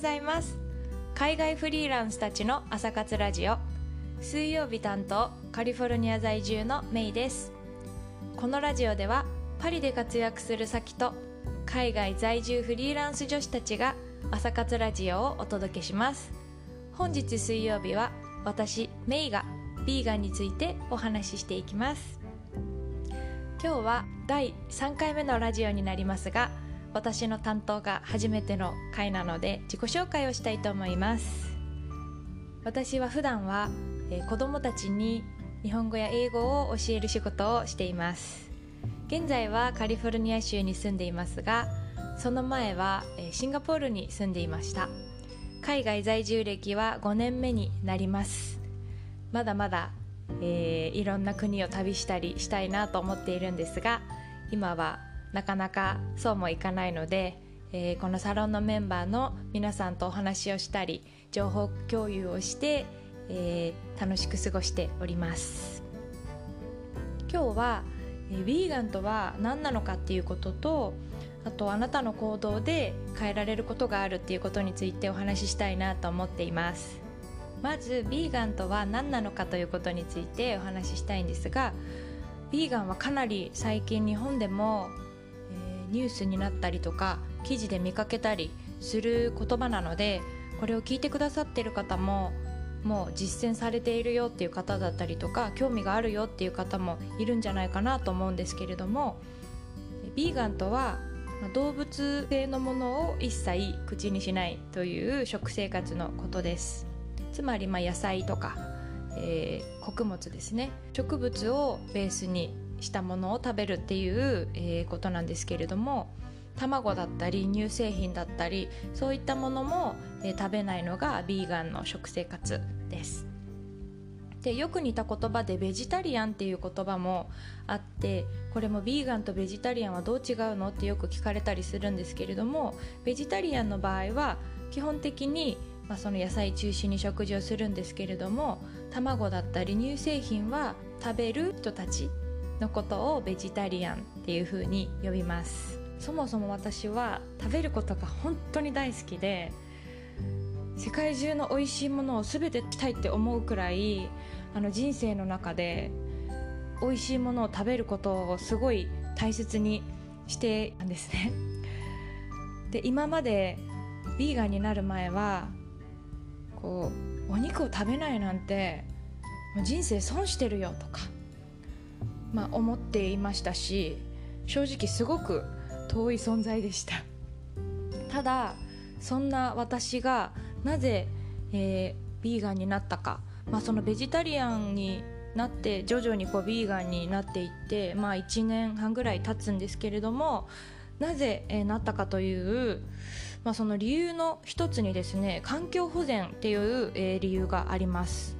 ざいます。海外フリーランスたちの朝活ラジオ。水曜日担当カリフォルニア在住のメイです。このラジオではパリで活躍するサキと海外在住フリーランス女子たちが朝活ラジオをお届けします。本日水曜日は私メイがビーガンについてお話ししていきます。今日は第3回目のラジオになりますが私の担当が初めての回なので自己紹介をしたいと思います。私は普段は、えー、子供たちに日本語や英語を教える仕事をしています。現在はカリフォルニア州に住んでいますがその前は、えー、シンガポールに住んでいました。海外在住歴は5年目になります。まだまだ、えー、いろんな国を旅したりしたいなと思っているんですが今はなかなかそうもいかないので、えー、このサロンのメンバーの皆さんとお話をしたり情報共有をして、えー、楽しく過ごしております。今日は、えー、ヴィーガンとは何なのかっていうこととあとあなたの行動で変えられることがあるっていうことについてお話ししたいなと思っています。まずヴィーガンとは何なのかということについてお話ししたいんですがヴィーガンはかなり最近日本でもニュースになったりとか記事で見かけたりする言葉なのでこれを聞いてくださってる方ももう実践されているよっていう方だったりとか興味があるよっていう方もいるんじゃないかなと思うんですけれどもビーガンとは動物性のものを一切口にしないという食生活のことです。つまりま野菜とか、えー、穀物ですね。植物をベースにしたものを食べるっていう、えー、ことなんですけれども卵だったり乳製品だったりそういったものも、えー、食べないのがビーガンの食生活です。でよく似た言葉でベジタリアンっていう言葉もあってこれもビーガンとベジタリアンはどう違うのってよく聞かれたりするんですけれどもベジタリアンの場合は基本的に、まあ、その野菜中心に食事をするんですけれども卵だったり乳製品は食べる人たちのことをベジタリアンっていう風に呼びます。そもそも私は食べることが本当に大好きで世界中の美味しいものを全てしたいって思うくらいあの人生の中で美味しいものを食べることをすごい大切にしてたんですね。で今までヴィーガンになる前はこうお肉を食べないなんて人生損してるよとかまあ、思っていましたし正直すごく遠い存在でした。ただそんな私がなぜ、えー、ビーガンになったか、まあ、そのベジタリアンになって徐々にこうビーガンになっていって、まあ、1年半ぐらい経つんですけれどもなぜ、えー、なったかという、まあ、その理由の一つにですね環境保全っていう、えー、理由があります。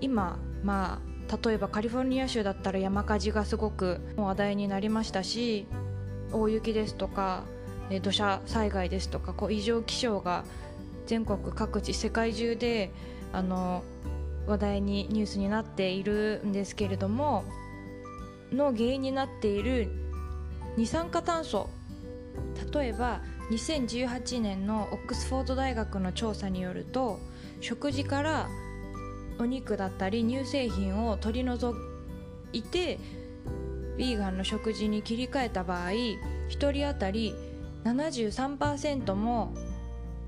今まあ例えばカリフォルニア州だったら山火事がすごく話題になりましたし大雪ですとか土砂災害ですとかこう異常気象が全国各地世界中であの話題にニュースになっているんですけれどもの原因になっている二酸化炭素例えば2018年のオックスフォード大学の調査によると食事からお肉だったり乳製品を取り除いてヴィーガンの食事に切り替えた場合1人当たり73%も、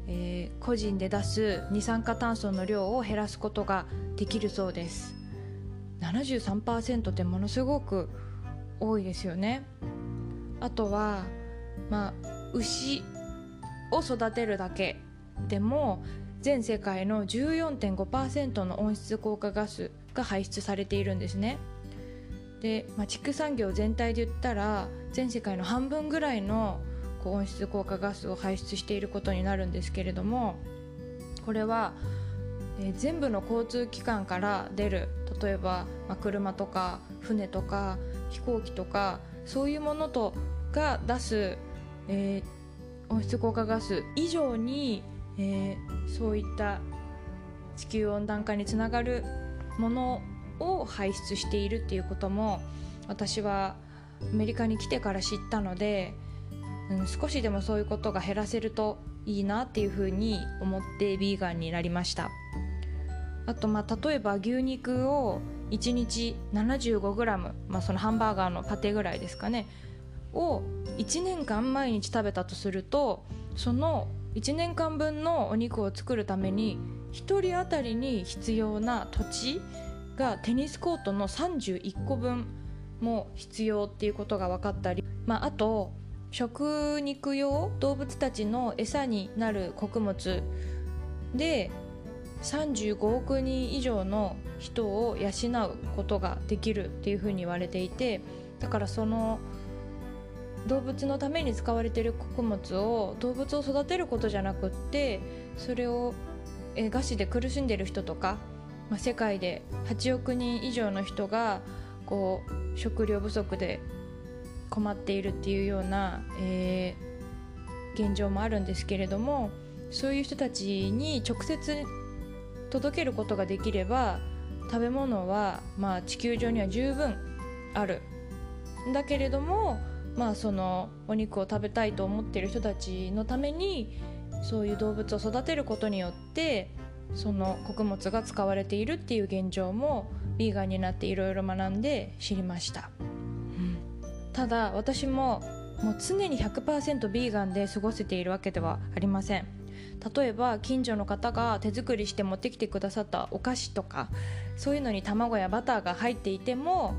えー、個人で出す二酸化炭素の量を減らすことができるそうです。73%ってものすごく多いですよね。あとはまあ牛を育てるだけでも全世界の14.5%の温室効果ガスが排出されているんですね。で、まあ、畜産業全体で言ったら全世界の半分ぐらいの温室効果ガスを排出していることになるんですけれどもこれは、えー、全部の交通機関から出る例えば、まあ、車とか船とか飛行機とかそういうものとが出す、えー、温室効果ガス以上にえー、そういった地球温暖化につながるものを排出しているっていうことも私はアメリカに来てから知ったのでうん、少しでもそういうことが減らせるといいなっていうふうに思ってビーガンになりました。あとまあ例えば牛肉を1日 75g、まあ、そのハンバーガーのパテぐらいですかねを1年間毎日食べたとするとその1年間分のお肉を作るために1人当たりに必要な土地がテニスコートの31個分も必要っていうことが分かったり、まあ、あと食肉用動物たちの餌になる穀物で35億人以上の人を養うことができるっていうふうに言われていてだからその動物のために使われている穀物を動物を育てることじゃなくってそれを餓死で苦しんでる人とか、まあ、世界で8億人以上の人がこう食料不足で困っているっていうような、えー、現状もあるんですけれどもそういう人たちに直接届けることができれば食べ物は、まあ、地球上には十分ある。だけれどもまあそのお肉を食べたいと思っている人たちのためにそういう動物を育てることによってその穀物が使われているっていう現状もヴィーガンになっていろいろ学んで知りました、うん、ただ私ももう常に100%ヴィーガンで過ごせているわけではありません。例えば近所の方が手作りして持ってきてくださったお菓子とかそういうのに卵やバターが入っていても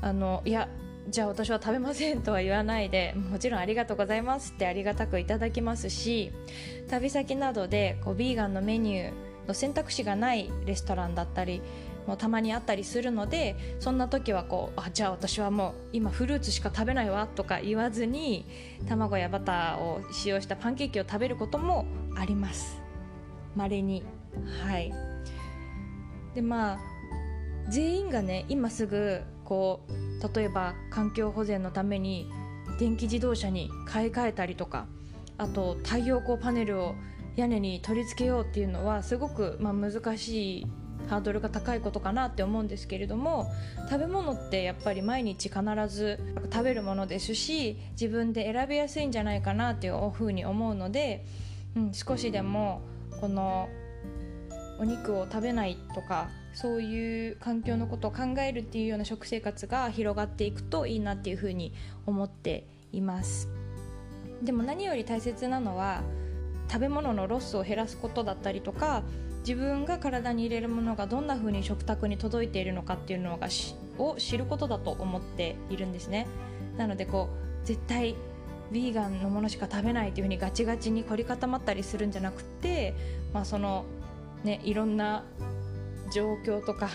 あのいやじゃあ私は食べませんとは言わないでもちろんありがとうございますってありがたくいただきますし旅先などでこうビーガンのメニューの選択肢がないレストランだったりもたまにあったりするのでそんな時はこうあじゃあ私はもう今フルーツしか食べないわとか言わずに卵やバターを使用したパンケーキを食べることもあります。まれに。はい。でまあ全員がね今すぐこう例えば環境保全のために電気自動車に買い替えたりとかあと太陽光パネルを屋根に取り付けようっていうのはすごく、まあ、難しいハードルが高いことかなって思うんですけれども食べ物ってやっぱり毎日必ず食べるものですし自分で選びやすいんじゃないかなっていうふうに思うので、うん、少しでもこのお肉を食べないとかそういう環境のことを考えるっていうような食生活が広がっていくといいなっていうふうに思っています。でも何より大切なのは食べ物のロスを減らすことだったりとか自分が体に入れるものがどんな風に食卓に届いているのかっていうのがを知ることだと思っているんですね。なのでこう絶対ヴィーガンのものしか食べないっていう風にガチガチに凝り固まったりするんじゃなくて、まあ、そのねいろんな状況とか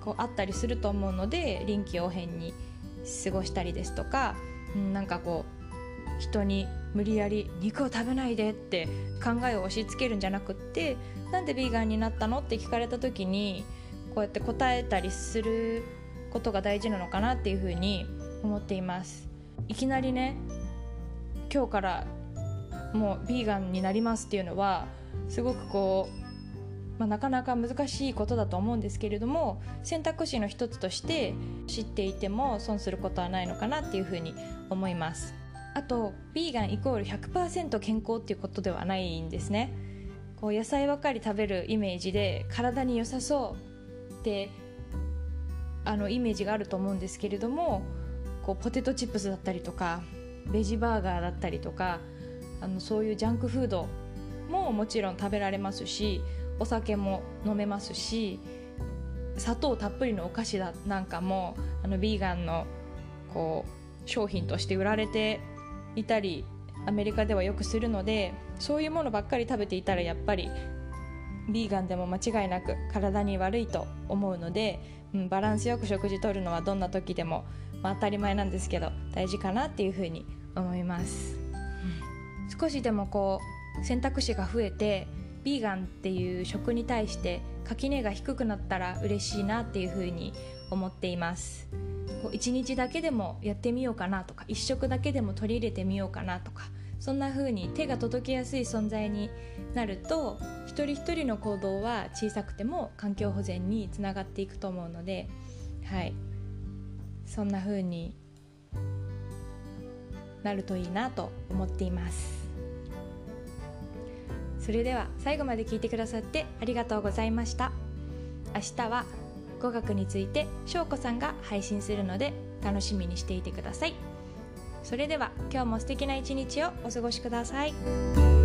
こうあったりすると思うので臨機応変に過ごしたりですとか、うん、なんかこう人に無理やり肉を食べないでって考えを押し付けるんじゃなくってなんでヴィーガンになったのって聞かれた時にこうやって答えたりすることが大事なのかなっていうふうに思っています。いきなりね今日からもうヴィーガンになりますっていうのはすごくこうまあ、なかなか難しいことだと思うんですけれども選択肢の一つとして知っていても損することはないのかなっていうふうに思います。あとヴィーガンイコール100%健康っていうことではないんですね。こう野菜ばかり食べるイメージで体に良さそうってあのイメージがあると思うんですけれどもこうポテトチップスだったりとかベジバーガーだったりとかあのそういうジャンクフードももちろん食べられますしお酒も飲めますし砂糖たっぷりのお菓子だなんかもあのビーガンのこう商品として売られていたりアメリカではよくするのでそういうものばっかり食べていたらやっぱりビーガンでも間違いなく体に悪いと思うので、うん、バランスよく食事とるのはどんな時でも、まあ、当たり前なんですけど大事かなっていうふうに思います、うん、少しでもこう選択肢が増えてビーガンっていう食に対して垣根が低くなったら嬉しいなっていうふうに思っています。こう1日だけでもやってみようかなとか1食だけでも取り入れてみようかなとかそんな風に手が届きやすい存在になると一人一人の行動は小さくても環境保全につながっていくと思うのではい。そんな風になるといいなと思っています。それでは最後まで聞いてくださってありがとうございました明日は語学について翔子さんが配信するので楽しみにしていてくださいそれでは今日も素敵な一日をお過ごしください。